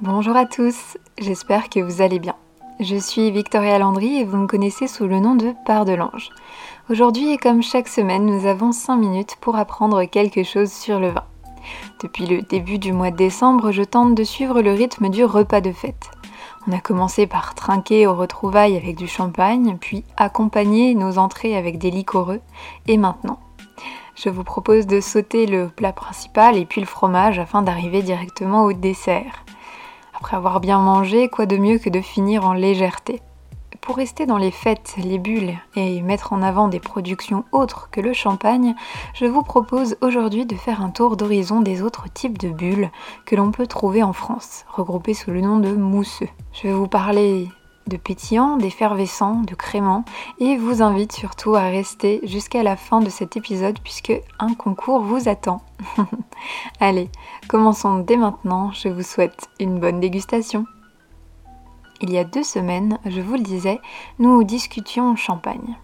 Bonjour à tous, j'espère que vous allez bien. Je suis Victoria Landry et vous me connaissez sous le nom de Part de l'Ange. Aujourd'hui et comme chaque semaine, nous avons 5 minutes pour apprendre quelque chose sur le vin. Depuis le début du mois de décembre, je tente de suivre le rythme du repas de fête. On a commencé par trinquer aux retrouvailles avec du champagne, puis accompagner nos entrées avec des liquoreux, et maintenant, je vous propose de sauter le plat principal et puis le fromage afin d'arriver directement au dessert. Après avoir bien mangé, quoi de mieux que de finir en légèreté Pour rester dans les fêtes, les bulles et mettre en avant des productions autres que le champagne, je vous propose aujourd'hui de faire un tour d'horizon des autres types de bulles que l'on peut trouver en France, regroupés sous le nom de mousseux. Je vais vous parler de pétillant, d'effervescent, de crémant et vous invite surtout à rester jusqu'à la fin de cet épisode puisque un concours vous attend. Allez, commençons dès maintenant, je vous souhaite une bonne dégustation. Il y a deux semaines, je vous le disais, nous discutions champagne.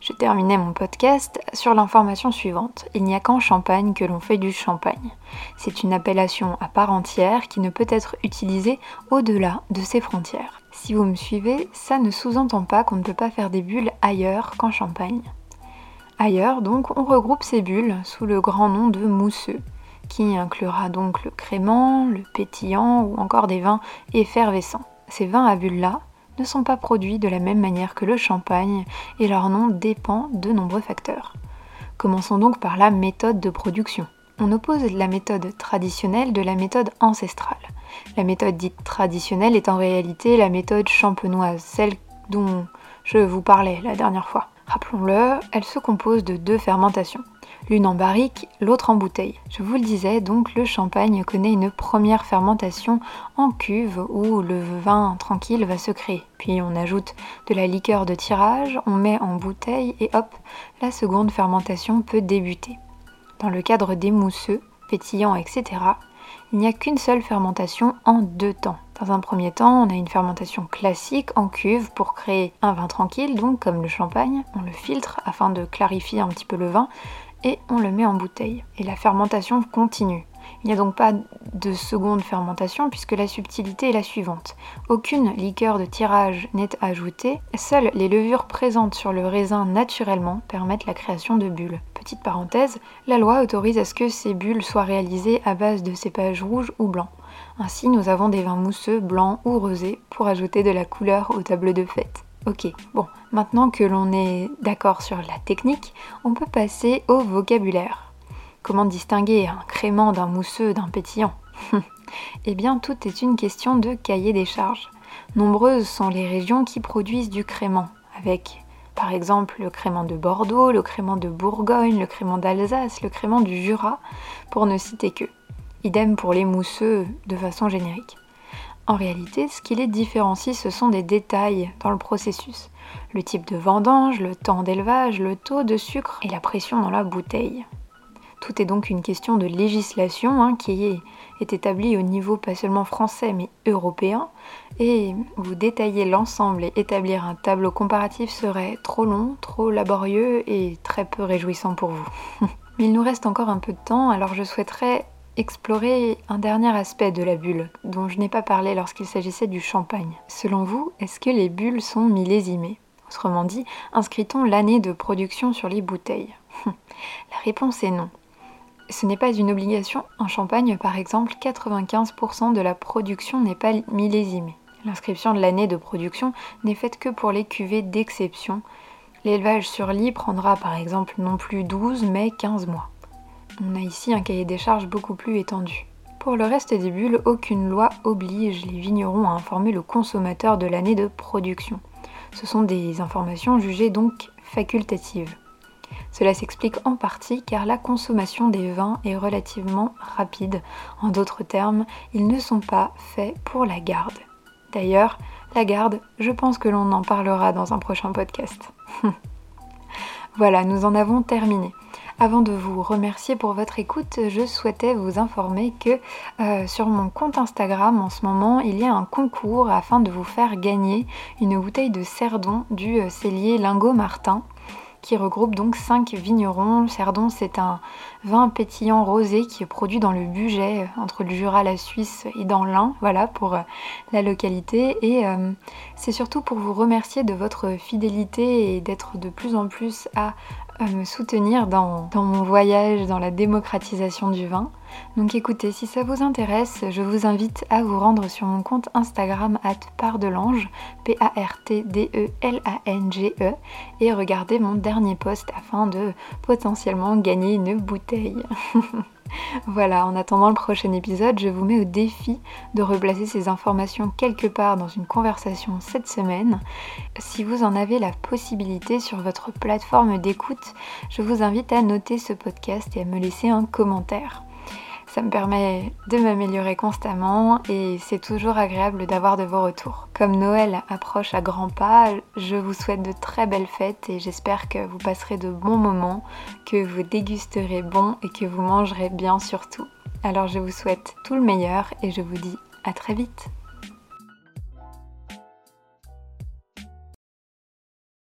Je terminais mon podcast sur l'information suivante. Il n'y a qu'en Champagne que l'on fait du champagne. C'est une appellation à part entière qui ne peut être utilisée au-delà de ses frontières. Si vous me suivez, ça ne sous-entend pas qu'on ne peut pas faire des bulles ailleurs qu'en Champagne. Ailleurs, donc, on regroupe ces bulles sous le grand nom de mousseux, qui inclura donc le crément, le pétillant ou encore des vins effervescents. Ces vins à bulles-là ne sont pas produits de la même manière que le champagne et leur nom dépend de nombreux facteurs. Commençons donc par la méthode de production. On oppose la méthode traditionnelle de la méthode ancestrale. La méthode dite traditionnelle est en réalité la méthode champenoise, celle dont je vous parlais la dernière fois. Rappelons-le, elle se compose de deux fermentations l'une en barrique, l'autre en bouteille. Je vous le disais, donc le champagne connaît une première fermentation en cuve où le vin tranquille va se créer. Puis on ajoute de la liqueur de tirage, on met en bouteille et hop, la seconde fermentation peut débuter. Dans le cadre des mousseux, pétillants, etc., il n'y a qu'une seule fermentation en deux temps. Dans un premier temps, on a une fermentation classique en cuve pour créer un vin tranquille, donc comme le champagne. On le filtre afin de clarifier un petit peu le vin et on le met en bouteille. Et la fermentation continue. Il n'y a donc pas de seconde fermentation puisque la subtilité est la suivante. Aucune liqueur de tirage n'est ajoutée, seules les levures présentes sur le raisin naturellement permettent la création de bulles. Petite parenthèse, la loi autorise à ce que ces bulles soient réalisées à base de cépages rouges ou blancs. Ainsi, nous avons des vins mousseux, blancs ou rosés pour ajouter de la couleur au tableau de fête. Ok, bon, maintenant que l'on est d'accord sur la technique, on peut passer au vocabulaire. Comment distinguer un crément d'un mousseux d'un pétillant? Eh bien, tout est une question de cahier des charges. Nombreuses sont les régions qui produisent du crément, avec par exemple le crément de Bordeaux, le crément de Bourgogne, le crément d'Alsace, le crément du Jura, pour ne citer que. Idem pour les mousseux de façon générique. En réalité, ce qui les différencie, ce sont des détails dans le processus. Le type de vendange, le temps d'élevage, le taux de sucre et la pression dans la bouteille. Tout est donc une question de législation hein, qui est, est établie au niveau pas seulement français mais européen. Et vous détailler l'ensemble et établir un tableau comparatif serait trop long, trop laborieux et très peu réjouissant pour vous. mais il nous reste encore un peu de temps, alors je souhaiterais explorer un dernier aspect de la bulle dont je n'ai pas parlé lorsqu'il s'agissait du champagne. Selon vous, est-ce que les bulles sont millésimées? Autrement dit, inscrit-on l'année de production sur les bouteilles? La réponse est non. Ce n'est pas une obligation. En Champagne, par exemple, 95% de la production n'est pas millésimée. L'inscription de l'année de production n'est faite que pour les cuvées d'exception. L'élevage sur lit prendra par exemple non plus 12 mais 15 mois. On a ici un cahier des charges beaucoup plus étendu. Pour le reste des bulles, aucune loi oblige les vignerons à informer le consommateur de l'année de production. Ce sont des informations jugées donc facultatives. Cela s'explique en partie car la consommation des vins est relativement rapide. En d'autres termes, ils ne sont pas faits pour la garde. D'ailleurs, la garde, je pense que l'on en parlera dans un prochain podcast. voilà, nous en avons terminé. Avant de vous remercier pour votre écoute, je souhaitais vous informer que euh, sur mon compte Instagram en ce moment, il y a un concours afin de vous faire gagner une bouteille de cerdon du euh, cellier Lingot Martin qui regroupe donc 5 vignerons. Cerdon, c'est un vin pétillant rosé qui est produit dans le Bugey, euh, entre le Jura, la Suisse et dans l'Ain, voilà pour euh, la localité. Et euh, c'est surtout pour vous remercier de votre fidélité et d'être de plus en plus à me soutenir dans, mon voyage, dans la démocratisation du vin. Donc écoutez, si ça vous intéresse, je vous invite à vous rendre sur mon compte Instagram at pardelange, P-A-R-T-D-E-L-A-N-G-E, e, et regarder mon dernier post afin de potentiellement gagner une bouteille. Voilà, en attendant le prochain épisode, je vous mets au défi de replacer ces informations quelque part dans une conversation cette semaine. Si vous en avez la possibilité sur votre plateforme d'écoute, je vous invite à noter ce podcast et à me laisser un commentaire. Ça me permet de m'améliorer constamment et c'est toujours agréable d'avoir de vos retours. Comme Noël approche à grands pas, je vous souhaite de très belles fêtes et j'espère que vous passerez de bons moments, que vous dégusterez bon et que vous mangerez bien surtout. Alors je vous souhaite tout le meilleur et je vous dis à très vite.